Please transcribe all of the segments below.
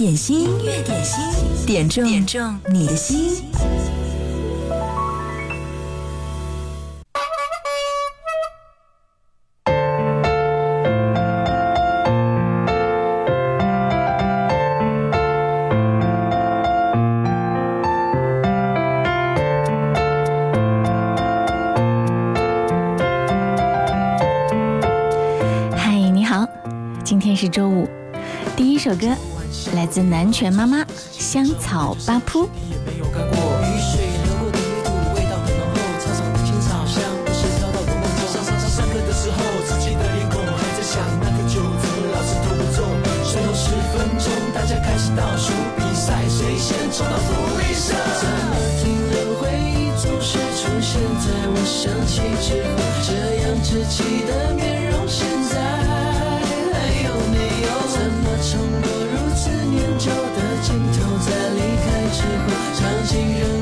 点心，音乐点心，点中点中你的心。中。最后十分钟，大家开始倒数比赛，谁先冲到福利社？怎么停了回忆总是出现在我想起之后，这样稚气的久的镜头，在离开之后，场景人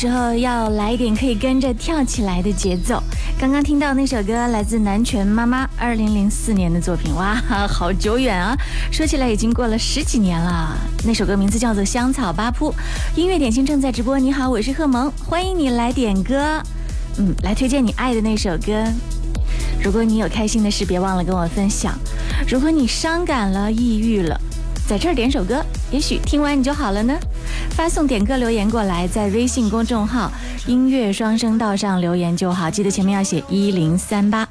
时候要来一点可以跟着跳起来的节奏。刚刚听到那首歌来自南拳妈妈，二零零四年的作品，哇，好久远啊！说起来已经过了十几年了。那首歌名字叫做《香草八铺》，音乐点心正在直播。你好，我是贺萌，欢迎你来点歌，嗯，来推荐你爱的那首歌。如果你有开心的事，别忘了跟我分享。如果你伤感了、抑郁了，在这儿点首歌，也许听完你就好了呢。发送点歌留言过来，在微信公众号“音乐双声道”上留言就好，记得前面要写一零三八。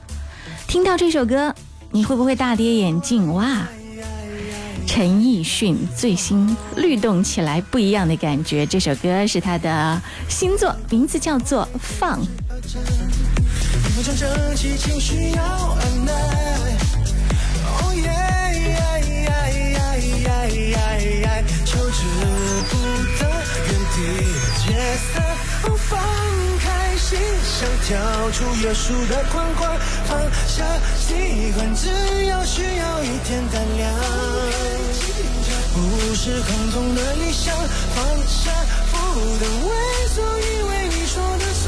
听到这首歌，你会不会大跌眼镜？哇！陈奕迅最新律动起来不一样的感觉，这首歌是他的新作，名字叫做《放》。原地解散。哦，放开心，想跳出约束的框框，放下习惯，只要需要一点胆量。不是空洞的理想，放下负的伪装，以为你说的算。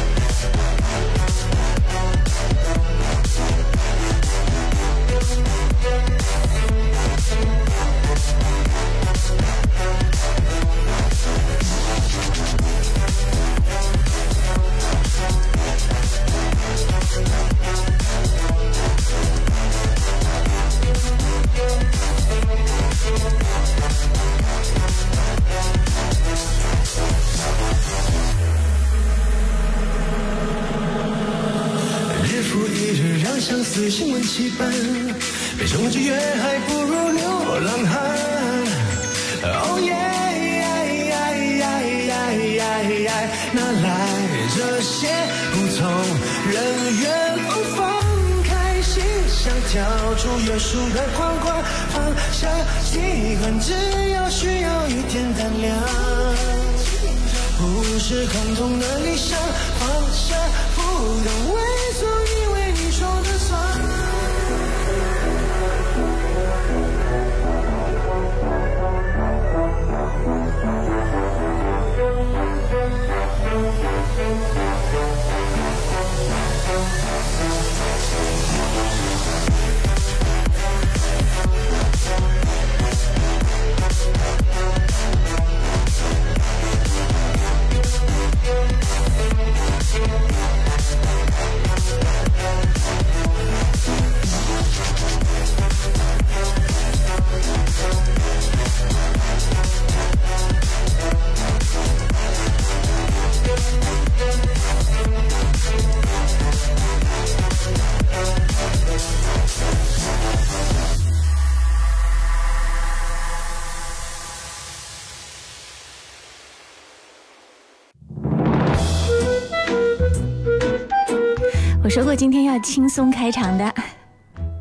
说过今天要轻松开场的，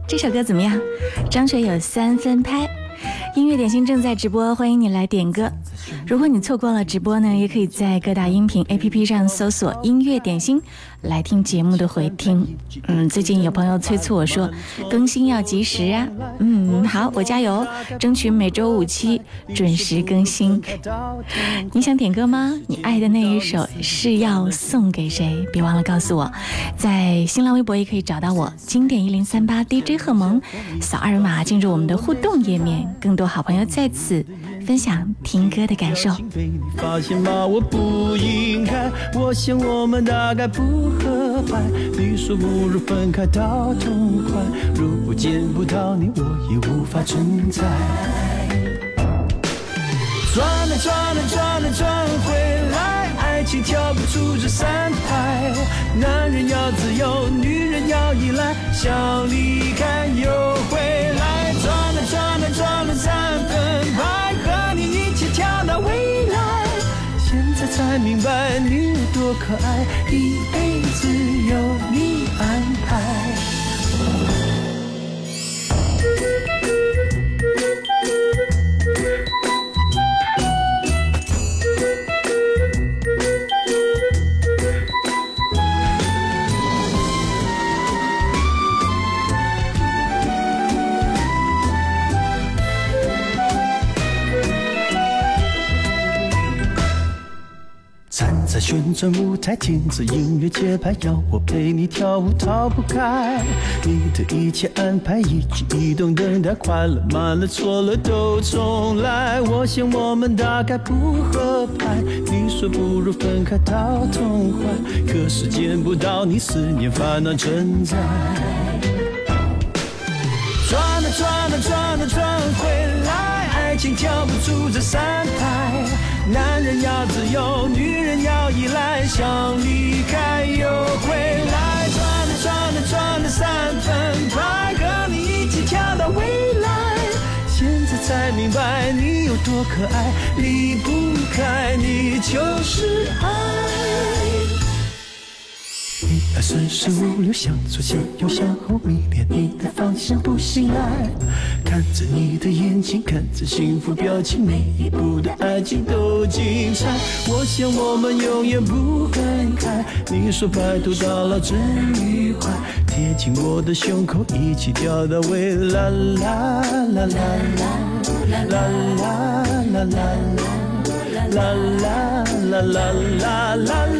这首歌怎么样？张学友三分拍，音乐点心正在直播，欢迎你来点歌。如果你错过了直播呢，也可以在各大音频 APP 上搜索“音乐点心”来听节目的回听。嗯，最近有朋友催促我说更新要及时啊。嗯，好，我加油，争取每周五期准时更新。你想点歌吗？你爱的那一首是要送给谁？别忘了告诉我，在新浪微博也可以找到我，经典一零三八 DJ 贺萌，扫二维码进入我们的互动页面，更多好朋友在此分享听歌的感受。被你发现吗？我不应该，我想我们大概不合拍。你说不如分开到痛快，如果见不到你，我也无法存在。转啊转啊转啊转回来，爱情跳不出这三拍。男人要自由，女人要依赖，想离开又回可爱，一辈子有。舞台，听着音乐节拍，要我陪你跳舞逃不开。你的一切安排，一举一动等待，快乐慢了错了都重来。我想我们大概不合拍，你说不如分开到痛快，可是见不到你，思念烦恼成灾。转啊转啊转啊转回来，爱情跳不出这三拍。男人要自由，女人要依赖，想离开又回来。转了转了转了三分快，和你一起跳到未来。现在才明白你有多可爱，离不开你就是爱。一二三四五六，向左向右向后，迷恋你的方向不醒来。看着你的眼睛，看着幸福表情，每一步的爱情都精彩。我想我们永远不分开。你说白头到老真愉快，贴近我的胸口，一起跳到未来。啦啦啦啦啦啦啦啦啦啦啦啦。啦啦啦啦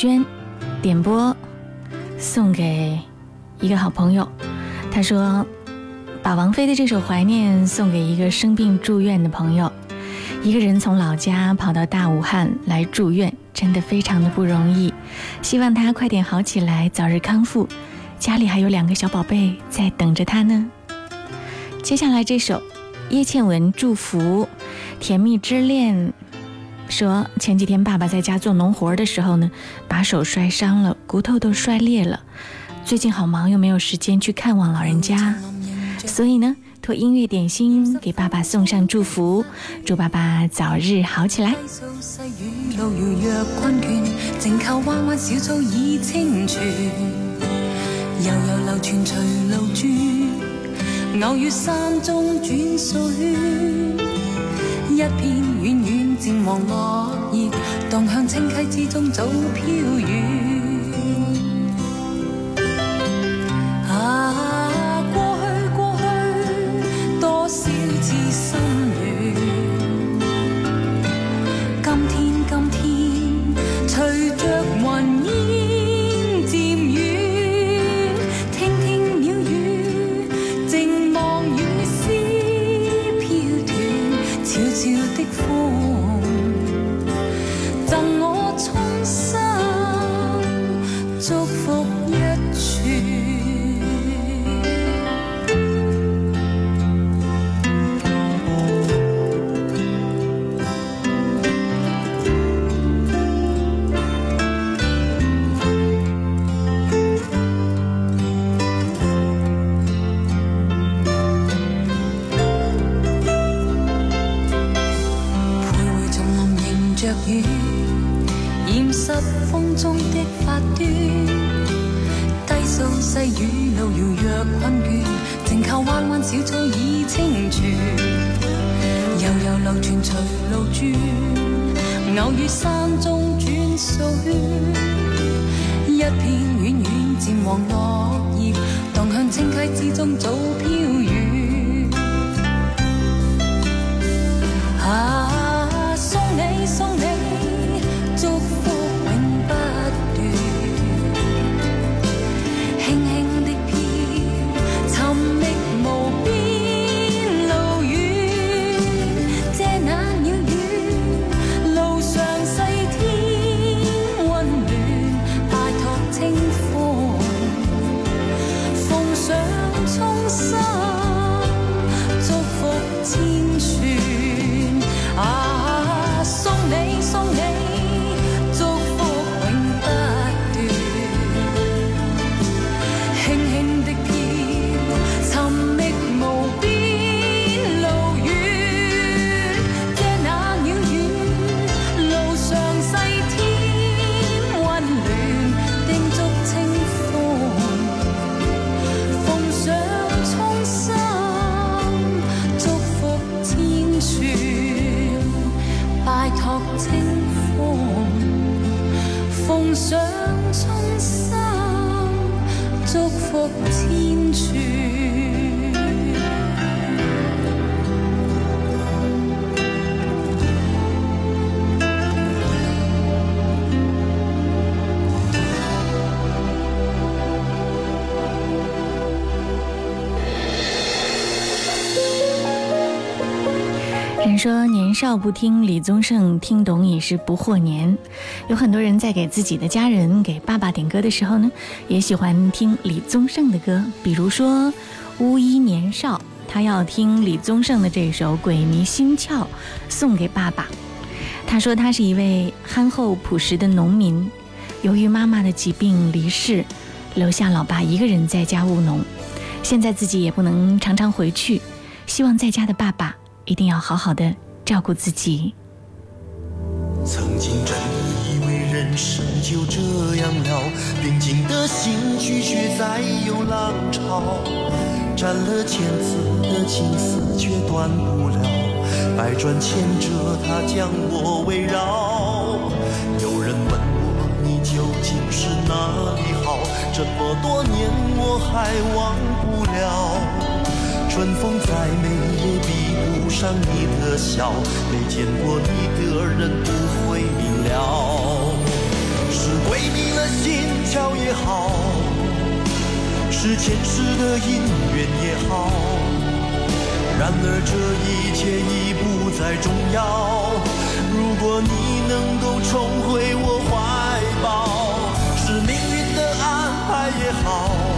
娟点播，送给一个好朋友。他说，把王菲的这首《怀念》送给一个生病住院的朋友。一个人从老家跑到大武汉来住院，真的非常的不容易。希望他快点好起来，早日康复。家里还有两个小宝贝在等着他呢。接下来这首叶倩文祝福《甜蜜之恋》。说前几天爸爸在家做农活的时候呢，把手摔伤了，骨头都摔裂了。最近好忙，又没有时间去看望老人家，所以呢，托音乐点心给爸爸送上祝福，祝爸爸早日好起来。悠悠流傳隨路轉，偶遇山中轉數圈，一片遠遠渐黄落叶，荡向清溪之中早飘远。之中早飘说年少不听李宗盛，听懂已是不惑年。有很多人在给自己的家人、给爸爸点歌的时候呢，也喜欢听李宗盛的歌。比如说巫医年少，他要听李宗盛的这首《鬼迷心窍》，送给爸爸。他说他是一位憨厚朴实的农民，由于妈妈的疾病离世，留下老爸一个人在家务农。现在自己也不能常常回去，希望在家的爸爸一定要好好的照顾自己。曾经真以为人生就这样了，平静的心拒绝再有浪潮，斩了千次的情丝却断不了，百转千折它将我围绕。有人问我你究竟是哪里好，这么多年我还忘不了。春风再美也比不上你的笑，没见过你的人不会明了。是鬼迷了心窍也好，是前世的因缘也好，然而这一切已不再重要。如果你能够重回我怀抱，是命运的安排也好。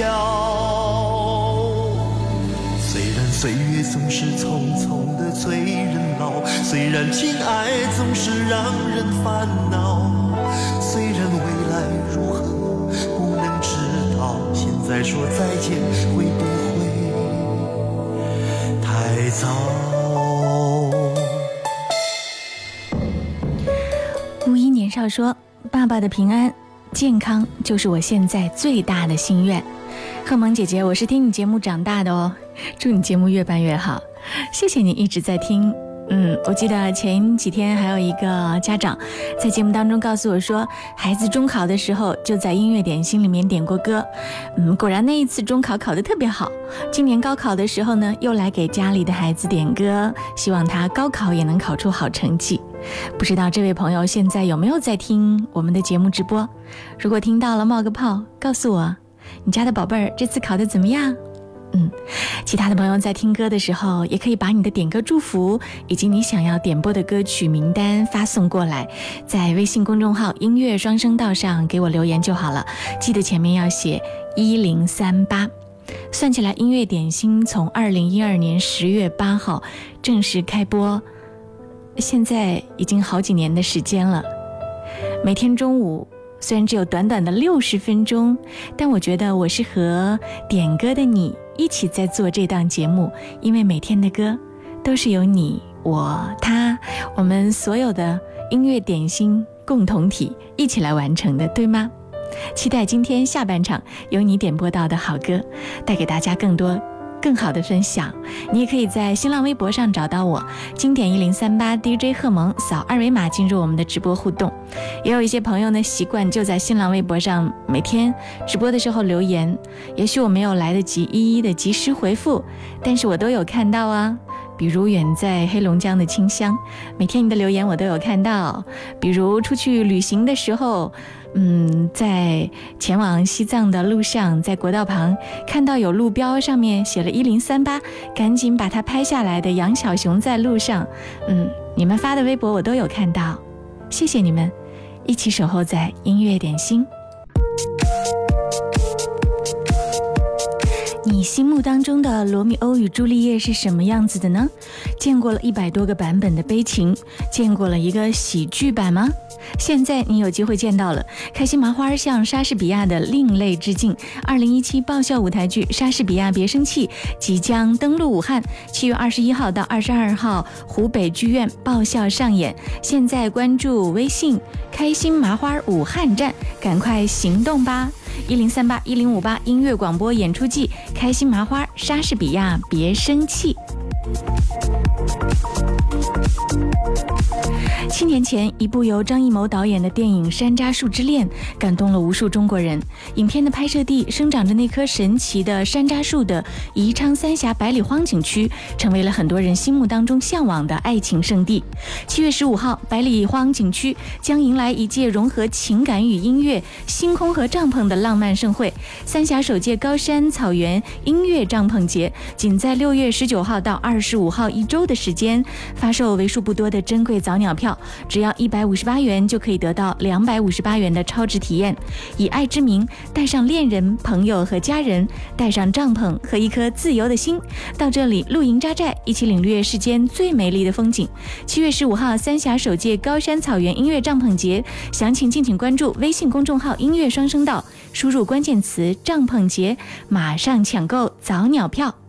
角。虽然岁月总是匆匆的催人老，虽然情爱总是让人烦恼，虽然未来如何不能知道，现在说再见会不会太早？无一年少说：“爸爸的平安健康就是我现在最大的心愿。”贺萌姐姐，我是听你节目长大的哦，祝你节目越办越好，谢谢你一直在听。嗯，我记得前几天还有一个家长在节目当中告诉我说，孩子中考的时候就在音乐点心里面点过歌。嗯，果然那一次中考考得特别好。今年高考的时候呢，又来给家里的孩子点歌，希望他高考也能考出好成绩。不知道这位朋友现在有没有在听我们的节目直播？如果听到了，冒个泡，告诉我，你家的宝贝儿这次考得怎么样？嗯，其他的朋友在听歌的时候，也可以把你的点歌祝福以及你想要点播的歌曲名单发送过来，在微信公众号“音乐双声道”上给我留言就好了。记得前面要写一零三八。算起来，音乐点心从二零一二年十月八号正式开播，现在已经好几年的时间了。每天中午。虽然只有短短的六十分钟，但我觉得我是和点歌的你一起在做这档节目，因为每天的歌都是由你、我、他，我们所有的音乐点心共同体一起来完成的，对吗？期待今天下半场由你点播到的好歌，带给大家更多。更好的分享，你也可以在新浪微博上找到我，经典一零三八 DJ 贺萌，扫二维码进入我们的直播互动。也有一些朋友呢，习惯就在新浪微博上每天直播的时候留言，也许我没有来得及一一的及时回复，但是我都有看到啊。比如远在黑龙江的清香，每天你的留言我都有看到。比如出去旅行的时候。嗯，在前往西藏的路上，在国道旁看到有路标上面写了“一零三八”，赶紧把它拍下来的杨小熊在路上。嗯，你们发的微博我都有看到，谢谢你们，一起守候在音乐点心。你心目当中的罗密欧与朱丽叶是什么样子的呢？见过了一百多个版本的悲情，见过了一个喜剧版吗？现在你有机会见到了，开心麻花向莎士比亚的另类致敬。二零一七爆笑舞台剧《莎士比亚别生气》即将登陆武汉，七月二十一号到二十二号，湖北剧院爆笑上演。现在关注微信“开心麻花武汉站”，赶快行动吧！一零三八一零五八音乐广播演出季，开心麻花莎士比亚别生气。七年前，一部由张艺谋导演的电影《山楂树之恋》感动了无数中国人。影片的拍摄地生长着那棵神奇的山楂树的宜昌三峡百里荒景区，成为了很多人心目当中向往的爱情圣地。七月十五号，百里荒景区将迎来一届融合情感与音乐、星空和帐篷的浪漫盛会——三峡首届高山草原音乐帐篷节，仅在六月十九号到二十五号一周的时间，发售为数不多的珍贵早鸟票。只要一百五十八元就可以得到两百五十八元的超值体验。以爱之名，带上恋人、朋友和家人，带上帐篷和一颗自由的心，到这里露营扎寨，一起领略世间最美丽的风景。七月十五号，三峡首届高山草原音乐帐篷节，详情敬请关注微信公众号“音乐双声道”，输入关键词“帐篷节”，马上抢购早鸟票。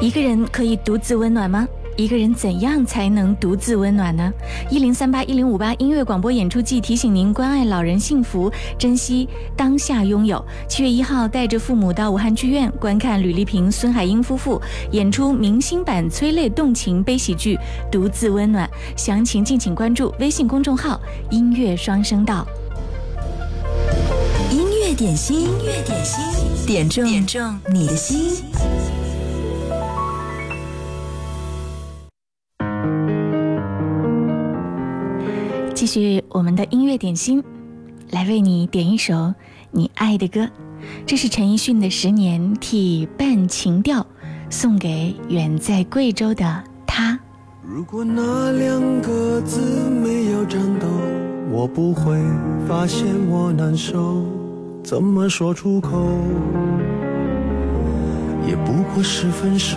一个人可以独自温暖吗？一个人怎样才能独自温暖呢？一零三八一零五八音乐广播演出季提醒您关爱老人幸福，珍惜当下拥有。七月一号，带着父母到武汉剧院观看吕丽萍、孙海英夫妇演出明星版催泪动情悲喜剧《独自温暖》，详情敬请关注微信公众号“音乐双声道”。音乐点心，音乐点心，点中点中你的心。继续我们的音乐点心，来为你点一首你爱的歌。这是陈奕迅的《十年》，替半情调送给远在贵州的他。如果那两个字没有颤抖，我不会发现我难受。怎么说出口，也不过是分手。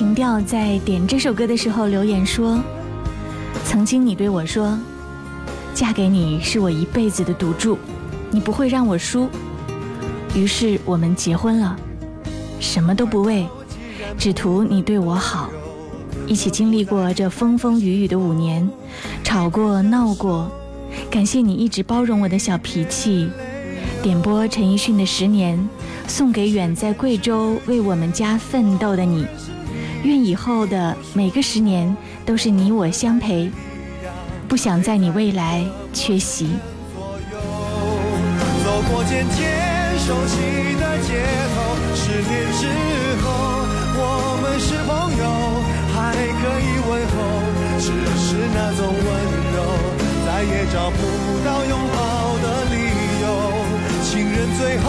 情调在点这首歌的时候留言说：“曾经你对我说，嫁给你是我一辈子的赌注，你不会让我输。于是我们结婚了，什么都不为，只图你对我好。一起经历过这风风雨雨的五年，吵过闹过，感谢你一直包容我的小脾气。点播陈奕迅的《十年》，送给远在贵州为我们家奋斗的你。愿以后的每个十年都是你我相陪，不想在你未来缺席。走过渐渐熟悉的街头，十年之后，我们是朋友，还可以问候，只是那种温柔，再也找不到拥抱的理由。情人最后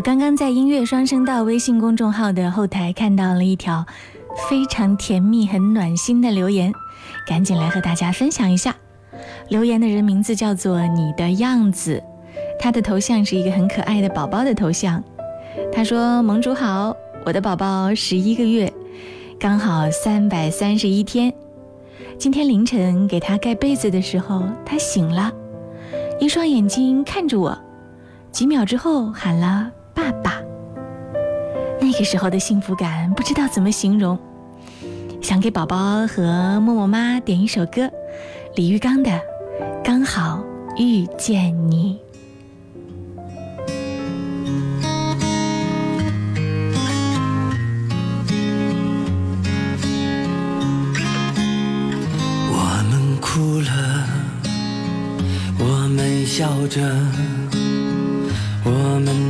我刚刚在音乐双声道微信公众号的后台看到了一条非常甜蜜、很暖心的留言，赶紧来和大家分享一下。留言的人名字叫做你的样子，他的头像是一个很可爱的宝宝的头像。他说：“盟主好，我的宝宝十一个月，刚好三百三十一天。今天凌晨给他盖被子的时候，他醒了，一双眼睛看着我，几秒之后喊了。”爸爸。那个时候的幸福感不知道怎么形容，想给宝宝和默默妈点一首歌，李玉刚的《刚好遇见你》。我们哭了，我们笑着，我们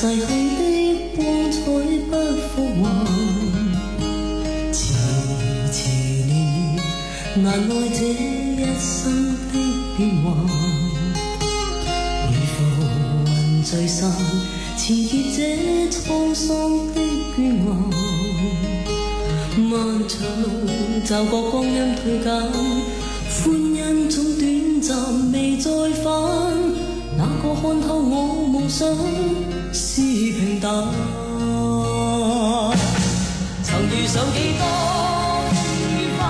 逝去的光彩不復還。遲遲年月，難耐這一生的变幻。如浮雲聚散，纏結這滄桑的倦顏。漫長路，驟覺光陰退減，歡欣總短暫，未再返。哪個看透我夢想平淡？曾遇上几多风雨翻，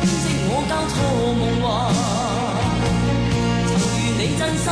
编织我交错梦幻。曾遇你真心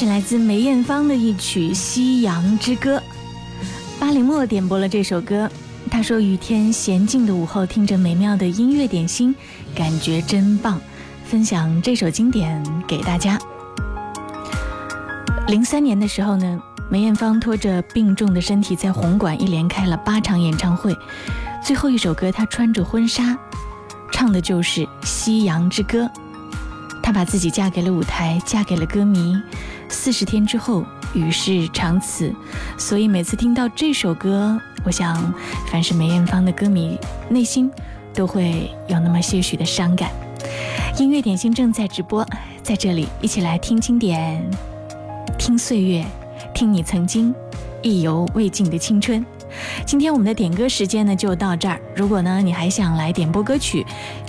是来自梅艳芳的一曲《夕阳之歌》。巴里莫点播了这首歌，他说：“雨天闲静的午后，听着美妙的音乐点心，感觉真棒。”分享这首经典给大家。零三年的时候呢，梅艳芳拖着病重的身体在红馆一连开了八场演唱会，最后一首歌她穿着婚纱，唱的就是《夕阳之歌》。她把自己嫁给了舞台，嫁给了歌迷。四十天之后，与世长辞。所以每次听到这首歌，我想，凡是梅艳芳的歌迷，内心都会有那么些许的伤感。音乐点心正在直播，在这里一起来听经典，听岁月，听你曾经意犹未尽的青春。今天我们的点歌时间呢就到这儿。如果呢你还想来点播歌曲，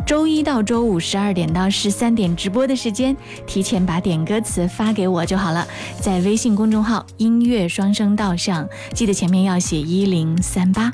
周一到周五十二点到十三点直播的时间，提前把点歌词发给我就好了，在微信公众号“音乐双声道”上，记得前面要写一零三八。